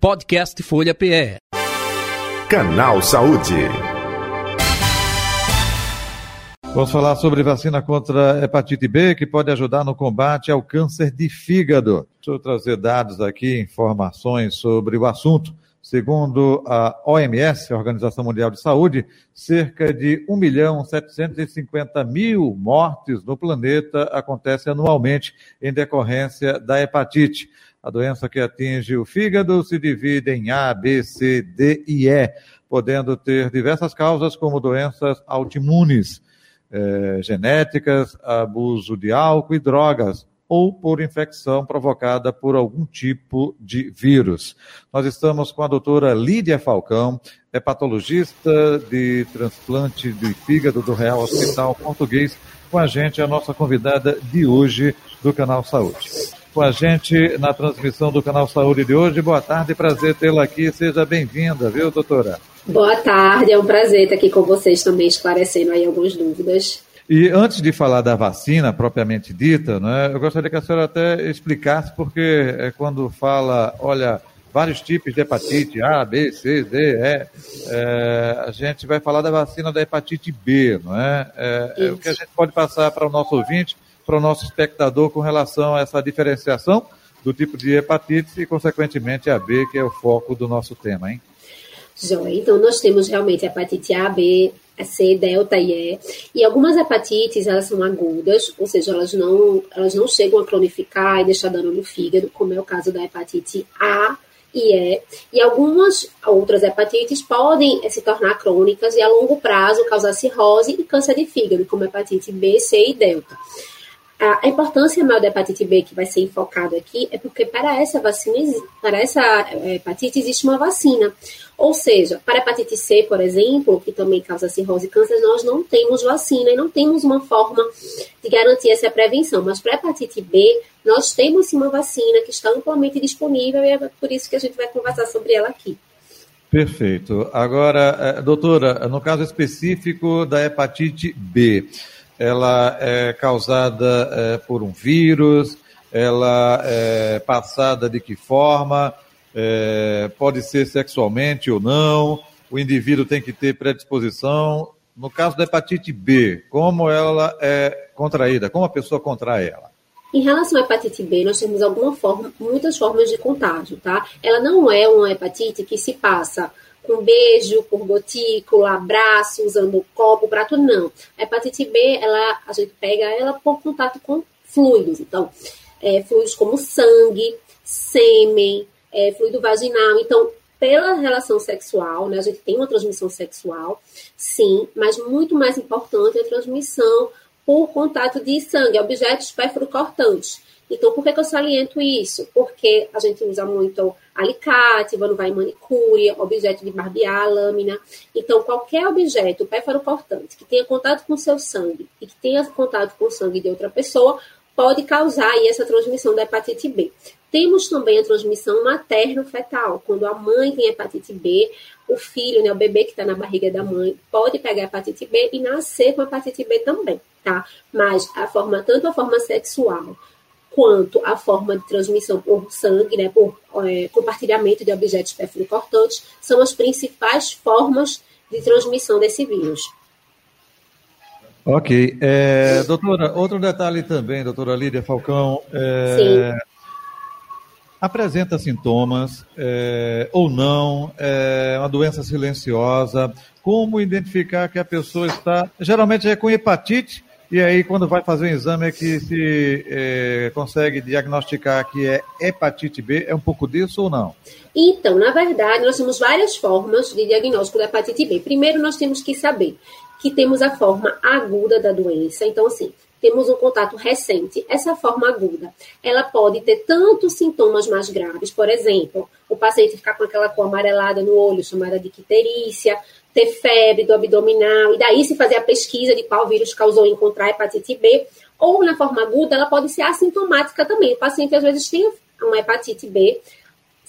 Podcast Folha PE. Canal Saúde. Vamos falar sobre vacina contra hepatite B, que pode ajudar no combate ao câncer de fígado. Deixa eu trazer dados aqui, informações sobre o assunto. Segundo a OMS, a Organização Mundial de Saúde, cerca de 1 milhão 750 mil mortes no planeta acontecem anualmente em decorrência da hepatite. A doença que atinge o fígado se divide em A, B, C, D e E, podendo ter diversas causas, como doenças autoimunes, eh, genéticas, abuso de álcool e drogas, ou por infecção provocada por algum tipo de vírus. Nós estamos com a doutora Lídia Falcão, hepatologista de transplante de fígado do Real Hospital Português, com a gente, a nossa convidada de hoje do Canal Saúde. Com a gente na transmissão do Canal Saúde de hoje. Boa tarde, prazer tê-la aqui. Seja bem-vinda, viu, doutora? Boa tarde, é um prazer estar aqui com vocês também, esclarecendo aí algumas dúvidas. E antes de falar da vacina propriamente dita, né, eu gostaria que a senhora até explicasse, porque é quando fala, olha, vários tipos de hepatite, A, B, C, D, E, é, a gente vai falar da vacina da hepatite B, não é? é, é o que a gente pode passar para o nosso ouvinte, para o nosso espectador com relação a essa diferenciação do tipo de hepatite e, consequentemente, a B, que é o foco do nosso tema, hein? Joia. Então, nós temos realmente a hepatite A, B, C, delta e E. E algumas hepatites, elas são agudas, ou seja, elas não, elas não chegam a cronificar e deixar dano no fígado, como é o caso da hepatite A e E. E algumas outras hepatites podem se tornar crônicas e a longo prazo causar cirrose e câncer de fígado, como hepatite B, C e delta. A importância maior da hepatite B que vai ser enfocado aqui é porque para essa vacina, para essa hepatite existe uma vacina. Ou seja, para a hepatite C, por exemplo, que também causa cirrose e câncer, nós não temos vacina e não temos uma forma de garantir essa prevenção. Mas para a hepatite B, nós temos sim uma vacina que está amplamente disponível e é por isso que a gente vai conversar sobre ela aqui. Perfeito. Agora, doutora, no caso específico da hepatite B, ela é causada é, por um vírus, ela é passada de que forma, é, pode ser sexualmente ou não, o indivíduo tem que ter predisposição. No caso da hepatite B, como ela é contraída, como a pessoa contrai ela? Em relação à hepatite B, nós temos alguma forma, muitas formas de contágio, tá? Ela não é uma hepatite que se passa com beijo, por gotícula, abraço, usando copo, prato, não. A hepatite B, ela, a gente pega ela por contato com fluidos. Então, é, fluidos como sangue, sêmen, é, fluido vaginal. Então, pela relação sexual, né, a gente tem uma transmissão sexual, sim, mas muito mais importante é a transmissão por contato de sangue, objetos perfuro-cortantes. Então, por que, que eu saliento isso? Porque a gente usa muito alicate, quando vai em manicure, objeto de barbear, lâmina. Então, qualquer objeto cortante que tenha contato com seu sangue e que tenha contato com o sangue de outra pessoa pode causar aí essa transmissão da hepatite B. Temos também a transmissão materno-fetal, quando a mãe tem hepatite B, o filho, né, o bebê que está na barriga da mãe, pode pegar hepatite B e nascer com hepatite B também, tá? Mas a forma, tanto a forma sexual quanto a forma de transmissão por sangue, né, por é, compartilhamento de objetos perfluocortantes, são as principais formas de transmissão desse vírus. Ok. É, doutora, outro detalhe também, doutora Lídia Falcão. É, Sim. Apresenta sintomas é, ou não, é uma doença silenciosa. Como identificar que a pessoa está. Geralmente é com hepatite, e aí, quando vai fazer o exame, é que se é, consegue diagnosticar que é hepatite B. É um pouco disso ou não? Então, na verdade, nós temos várias formas de diagnóstico da hepatite B. Primeiro, nós temos que saber que temos a forma aguda da doença. Então, assim, temos um contato recente. Essa forma aguda, ela pode ter tantos sintomas mais graves, por exemplo, o paciente ficar com aquela cor amarelada no olho, chamada de quiterícia, ter febre do abdominal, e daí se fazer a pesquisa de qual vírus causou encontrar hepatite B, ou na forma aguda, ela pode ser assintomática também. O paciente às vezes tem uma hepatite B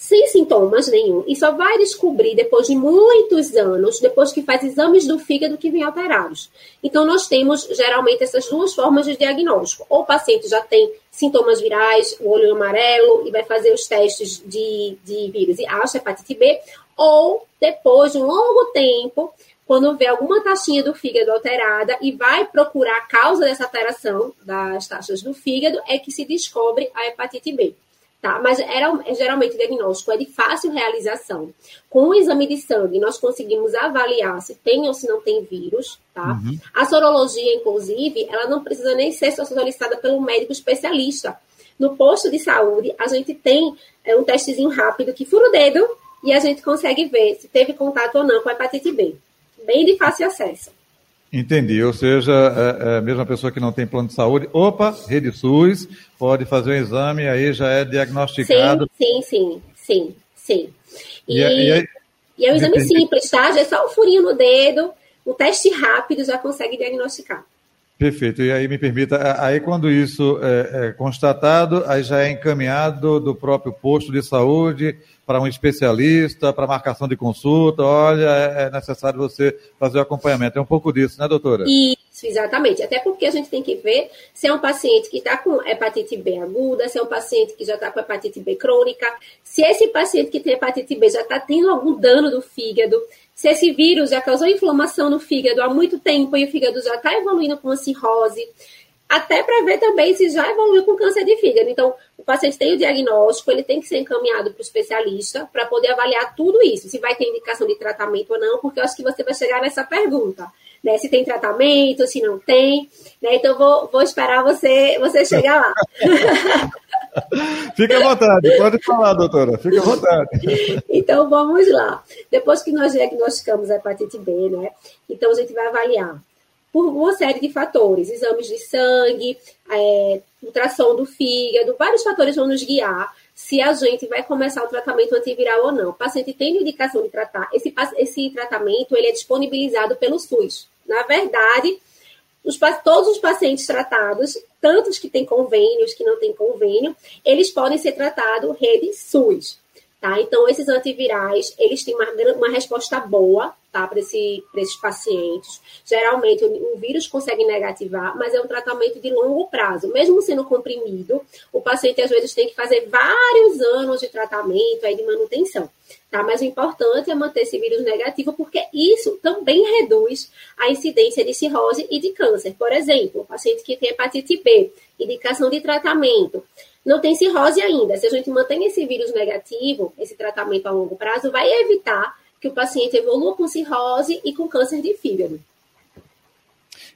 sem sintomas nenhum e só vai descobrir depois de muitos anos, depois que faz exames do fígado que vêm alterados. Então, nós temos geralmente essas duas formas de diagnóstico. Ou o paciente já tem sintomas virais, o olho amarelo, e vai fazer os testes de, de vírus e acha hepatite B, ou depois de um longo tempo, quando vê alguma taxinha do fígado alterada e vai procurar a causa dessa alteração das taxas do fígado, é que se descobre a hepatite B tá? Mas era, geralmente o diagnóstico é de fácil realização. Com o exame de sangue, nós conseguimos avaliar se tem ou se não tem vírus, tá? Uhum. A sorologia, inclusive, ela não precisa nem ser solicitada pelo médico especialista. No posto de saúde, a gente tem é, um testezinho rápido que fura o dedo e a gente consegue ver se teve contato ou não com a hepatite B. Bem de fácil acesso. Entendi. Ou seja, é, é, mesmo a pessoa que não tem plano de saúde, opa, rede SUS, pode fazer um exame, aí já é diagnosticado. Sim, sim, sim, sim. E, e, é, e, e é um exame entendi. simples, tá? Já é só um furinho no dedo, um teste rápido já consegue diagnosticar. Perfeito. E aí me permita, aí quando isso é, é, constatado, aí já é encaminhado do próprio posto de saúde para um especialista, para marcação de consulta, olha, é, é necessário você fazer o acompanhamento. É um pouco disso, né, doutora? Isso, exatamente. Até porque a gente tem que ver se é um paciente que está com hepatite B aguda, se é um paciente que já está com hepatite B crônica, se esse paciente que tem hepatite B já está tendo algum dano do fígado, se esse vírus já causou inflamação no fígado há muito tempo e o fígado já está evoluindo com a cirrose até para ver também se já evoluiu com câncer de fígado. Então, o paciente tem o diagnóstico, ele tem que ser encaminhado para o especialista para poder avaliar tudo isso, se vai ter indicação de tratamento ou não, porque eu acho que você vai chegar nessa pergunta, né? Se tem tratamento, se não tem, né? Então, vou, vou esperar você, você chegar lá. Fique à vontade, pode falar, doutora, fique à vontade. Então, vamos lá. Depois que nós diagnosticamos a hepatite B, né? Então, a gente vai avaliar por uma série de fatores, exames de sangue, é, ultrassom do fígado, vários fatores vão nos guiar se a gente vai começar o tratamento antiviral ou não. O paciente tem indicação de tratar, esse, esse tratamento ele é disponibilizado pelo SUS. Na verdade, os, todos os pacientes tratados, tanto os que têm convênio, os que não têm convênio, eles podem ser tratados rede SUS. Tá? Então, esses antivirais, eles têm uma, uma resposta boa tá? para esse, esses pacientes. Geralmente, o, o, vírus consegue negativar, mas é um tratamento de longo prazo. Mesmo sendo comprimido, o paciente, às vezes, tem que fazer vários anos de tratamento, aí, de manutenção. Tá? Mas o importante é manter esse vírus negativo, porque isso também reduz a incidência de cirrose e de câncer. Por exemplo, o paciente que tem hepatite B, indicação de tratamento, não tem cirrose ainda. Se a gente mantém esse vírus negativo, esse tratamento a longo prazo, vai evitar que o paciente evolua com cirrose e com câncer de fígado.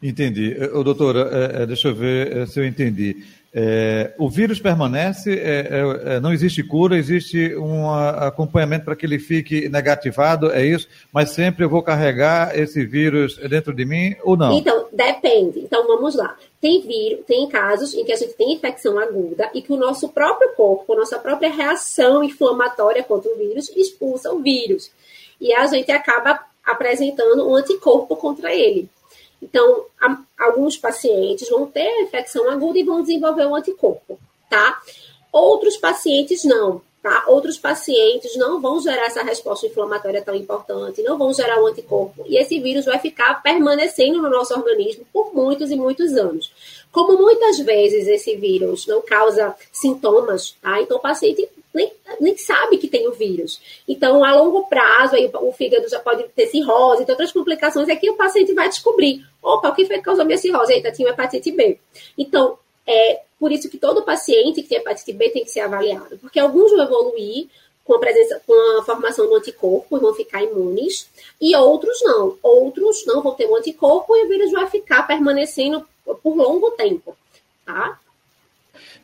Entendi. Ô, doutora, é, é, deixa eu ver é, se eu entendi. É, o vírus permanece, é, é, não existe cura, existe um acompanhamento para que ele fique negativado, é isso? Mas sempre eu vou carregar esse vírus dentro de mim ou não? Então, depende. Então, vamos lá. Tem vírus, tem casos em que a gente tem infecção aguda e que o nosso próprio corpo, a nossa própria reação inflamatória contra o vírus, expulsa o vírus. E a gente acaba apresentando um anticorpo contra ele. Então, a, alguns pacientes vão ter infecção aguda e vão desenvolver um anticorpo, tá? Outros pacientes não, tá? Outros pacientes não vão gerar essa resposta inflamatória tão importante, não vão gerar um anticorpo. E esse vírus vai ficar permanecendo no nosso organismo por muitos e muitos anos. Como muitas vezes esse vírus não causa sintomas, tá? Então o paciente nem, nem sabe que tem o vírus. Então, a longo prazo, aí o, fígado já pode ter cirrose, então outras complicações, é que o paciente vai descobrir, opa, o que foi que causou minha cirrose? Eita, tinha hepatite B. Então, é por isso que todo paciente que tem hepatite B tem que ser avaliado, porque alguns vão evoluir com a presença, com a formação do anticorpo e vão ficar imunes, e outros não. Outros não vão ter um anticorpo e o vírus vai ficar permanecendo por longo tempo, tá?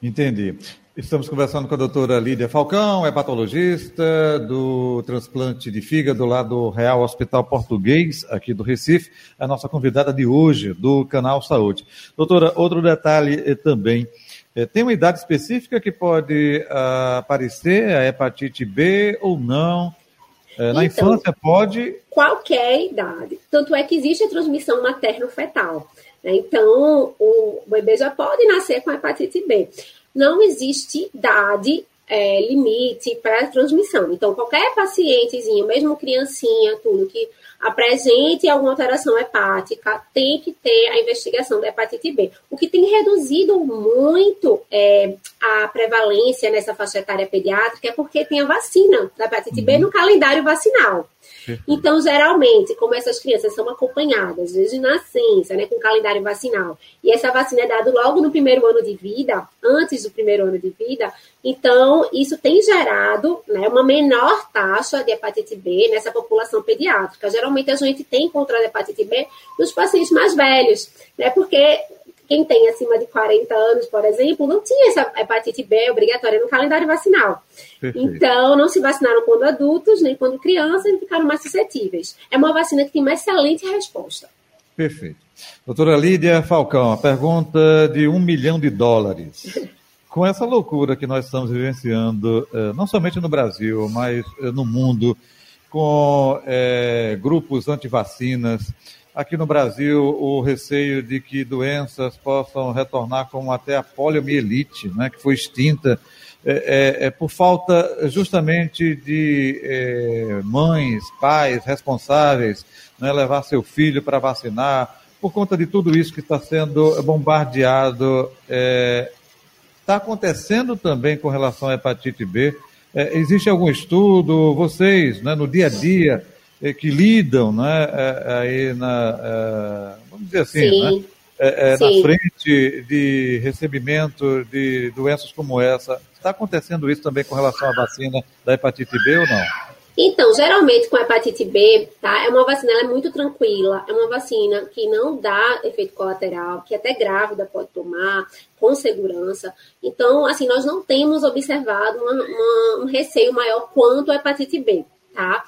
Entendi. Estamos conversando com a doutora Lídia Falcão, hepatologista do transplante de fígado lá do Real Hospital Português, aqui do Recife, a nossa convidada de hoje, do Canal Saúde. Doutora, outro detalhe eh, também, eh, tem uma idade específica que pode uh, aparecer a hepatite B ou não? Eh, na então, infância pode? Qualquer idade. Tanto é que existe a transmissão materno-fetal. Né? Então, o bebê já pode nascer com hepatite B não existe idade é, limite para transmissão. Então, qualquer pacientezinho, mesmo criancinha, tudo que apresente alguma alteração hepática, tem que ter a investigação da hepatite B. O que tem reduzido muito é, a prevalência nessa faixa etária pediátrica é porque tem a vacina da hepatite. B no calendário vacinal. Então, geralmente, como essas crianças são acompanhadas desde nascença, né, com calendário vacinal, e essa vacina é dada logo no primeiro ano de vida, antes do primeiro ano de vida, então isso tem gerado né, uma menor taxa de hepatite B nessa população pediátrica. Geralmente a gente tem encontrado hepatite B nos pacientes mais velhos, né, porque quem tem acima de 40 anos, por exemplo, não tinha essa hepatite B obrigatória no calendário vacinal. Perfeito. Então, não se vacinaram quando adultos, nem quando crianças, e ficaram mais suscetíveis. É uma vacina que tem uma excelente resposta. Perfeito. Doutora Lídia Falcão, a pergunta de um milhão de dólares. Com essa loucura que nós estamos vivenciando, eh, não somente no Brasil, mas eh, no mundo, com é, grupos anti-vacinas, aqui no Brasil o receio de que doenças possam retornar como até a poliomielite, né, que foi extinta é, é, é por falta justamente de é, mães, pais responsáveis né, levar seu filho para vacinar, por conta de tudo isso que está sendo bombardeado. Está é, acontecendo também com relação à hepatite B. É, existe algum estudo, vocês, né, no dia a dia, que lidam né, é, aí na, é, vamos dizer assim, né, é, na frente de recebimento de doenças como essa. Está acontecendo isso também com relação à vacina da hepatite B ou não? Então, geralmente com a hepatite B, tá? É uma vacina é muito tranquila, é uma vacina que não dá efeito colateral, que até grávida pode tomar com segurança. Então, assim, nós não temos observado uma, uma, um receio maior quanto a hepatite B, tá?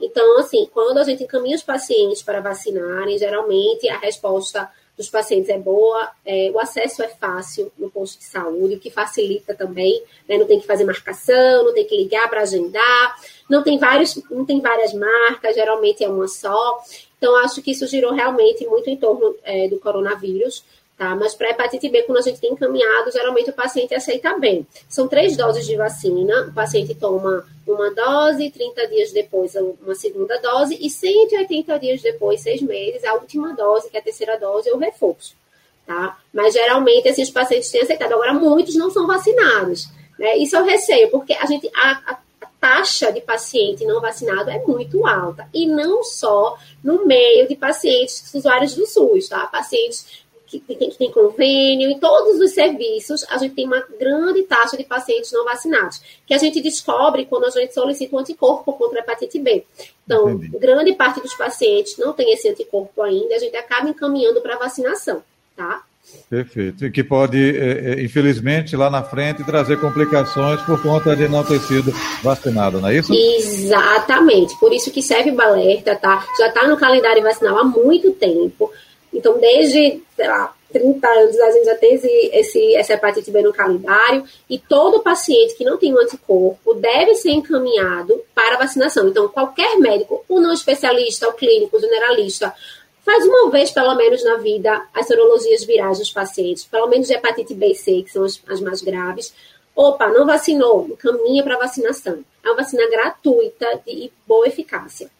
Então, assim, quando a gente encaminha os pacientes para vacinarem, geralmente a resposta dos pacientes é boa, é, o acesso é fácil no posto de saúde, o que facilita também, né, não tem que fazer marcação, não tem que ligar para agendar, não tem, vários, não tem várias marcas, geralmente é uma só. Então, acho que isso girou realmente muito em torno é, do coronavírus. Tá? Mas para hepatite B, quando a gente tem encaminhado, geralmente o paciente aceita bem. São três doses de vacina, o paciente toma uma dose, 30 dias depois uma segunda dose e 180 dias depois, seis meses, a última dose, que é a terceira dose, é o reforço. Tá? Mas geralmente esses pacientes têm aceitado. Agora, muitos não são vacinados. Né? Isso é o receio, porque a gente. A, a, taxa de paciente não vacinado é muito alta. E não só no meio de pacientes usuários do SUS, tá? Pacientes que tem, que tem convênio, em todos os serviços, a gente tem uma grande taxa de pacientes não vacinados, que a gente descobre quando a gente solicita um anticorpo contra a hepatite B. Então, Entendi. grande parte dos pacientes não tem esse anticorpo ainda, a gente acaba encaminhando para vacinação, tá? Perfeito. E que pode, é, é, infelizmente, lá na frente trazer complicações por conta de não ter sido vacinado, não é isso? Exatamente. Por isso que serve o alerta, tá? Já está no calendário vacinal há muito tempo. Então, desde, sei lá, 30 anos, a gente já tem esse, esse, essa hepatite B no calendário, e todo paciente que não tem um anticorpo deve ser encaminhado para vacinação. Então, qualquer médico, o não especialista, o clínico, o generalista, faz uma vez, pelo menos, na vida, as sorologias virais dos pacientes, pelo menos de hepatite B e C, que são as, as mais graves. Opa, não vacinou, caminha para vacinação. É uma vacina gratuita e boa eficácia.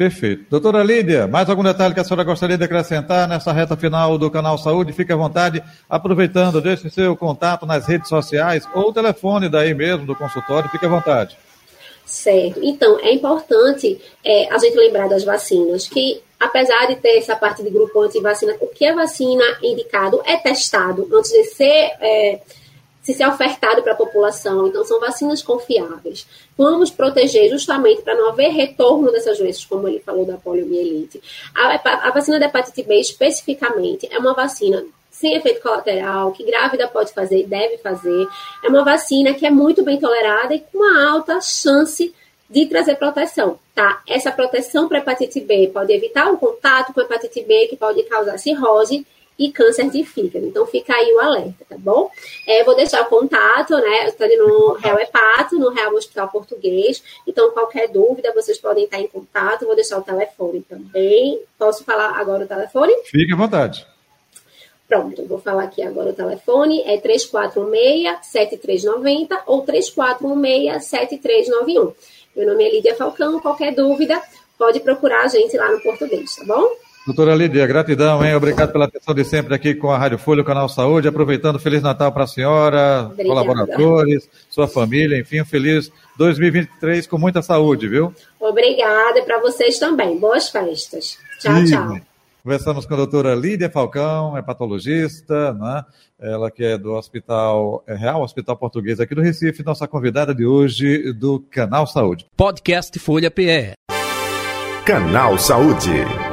Perfeito. Doutora Lídia, mais algum detalhe que a senhora gostaria de acrescentar nessa reta final do canal Saúde? Fique à vontade, aproveitando, deixe seu contato nas redes sociais ou o telefone daí mesmo do consultório, fique à vontade. Certo. Então, é importante é, a gente lembrar das vacinas, que apesar de ter essa parte de grupo anti-vacina, o que é vacina indicado é testado antes de ser. É, se ser ofertado para a população. Então, são vacinas confiáveis. Vamos proteger justamente para não haver retorno dessas doenças, como ele falou da poliomielite. A, a vacina da hepatite B, especificamente, é uma vacina sem efeito colateral, que grávida pode fazer e deve fazer. É uma vacina que é muito bem tolerada e com uma alta chance de trazer proteção, tá? Essa proteção para hepatite B pode evitar o contato com hepatite B, que pode causar cirrose, e câncer de fígado. Então fica aí o alerta, tá bom? É, vou deixar o contato, né? Estou ali no Real Hepato, no Real Hospital Português. Então, qualquer dúvida, vocês podem estar em contato. Vou deixar o telefone também. Posso falar agora o telefone? Fique à vontade. Pronto, vou falar aqui agora o telefone, é 3416-7390 ou 3416-7391. Meu nome é Lídia Falcão, qualquer dúvida, pode procurar a gente lá no português, tá bom? Doutora Lídia, gratidão, hein? Obrigado pela atenção de sempre aqui com a Rádio Folha, o Canal Saúde. Aproveitando, Feliz Natal para a senhora, Obrigada. colaboradores, sua família, enfim, um feliz 2023 com muita saúde, viu? Obrigada para vocês também. Boas festas. Tchau, Sim. tchau. Conversamos com a doutora Lídia Falcão, é patologista, né? ela que é do Hospital é Real, Hospital Português aqui do Recife, nossa convidada de hoje do Canal Saúde. Podcast Folha PE. Canal Saúde.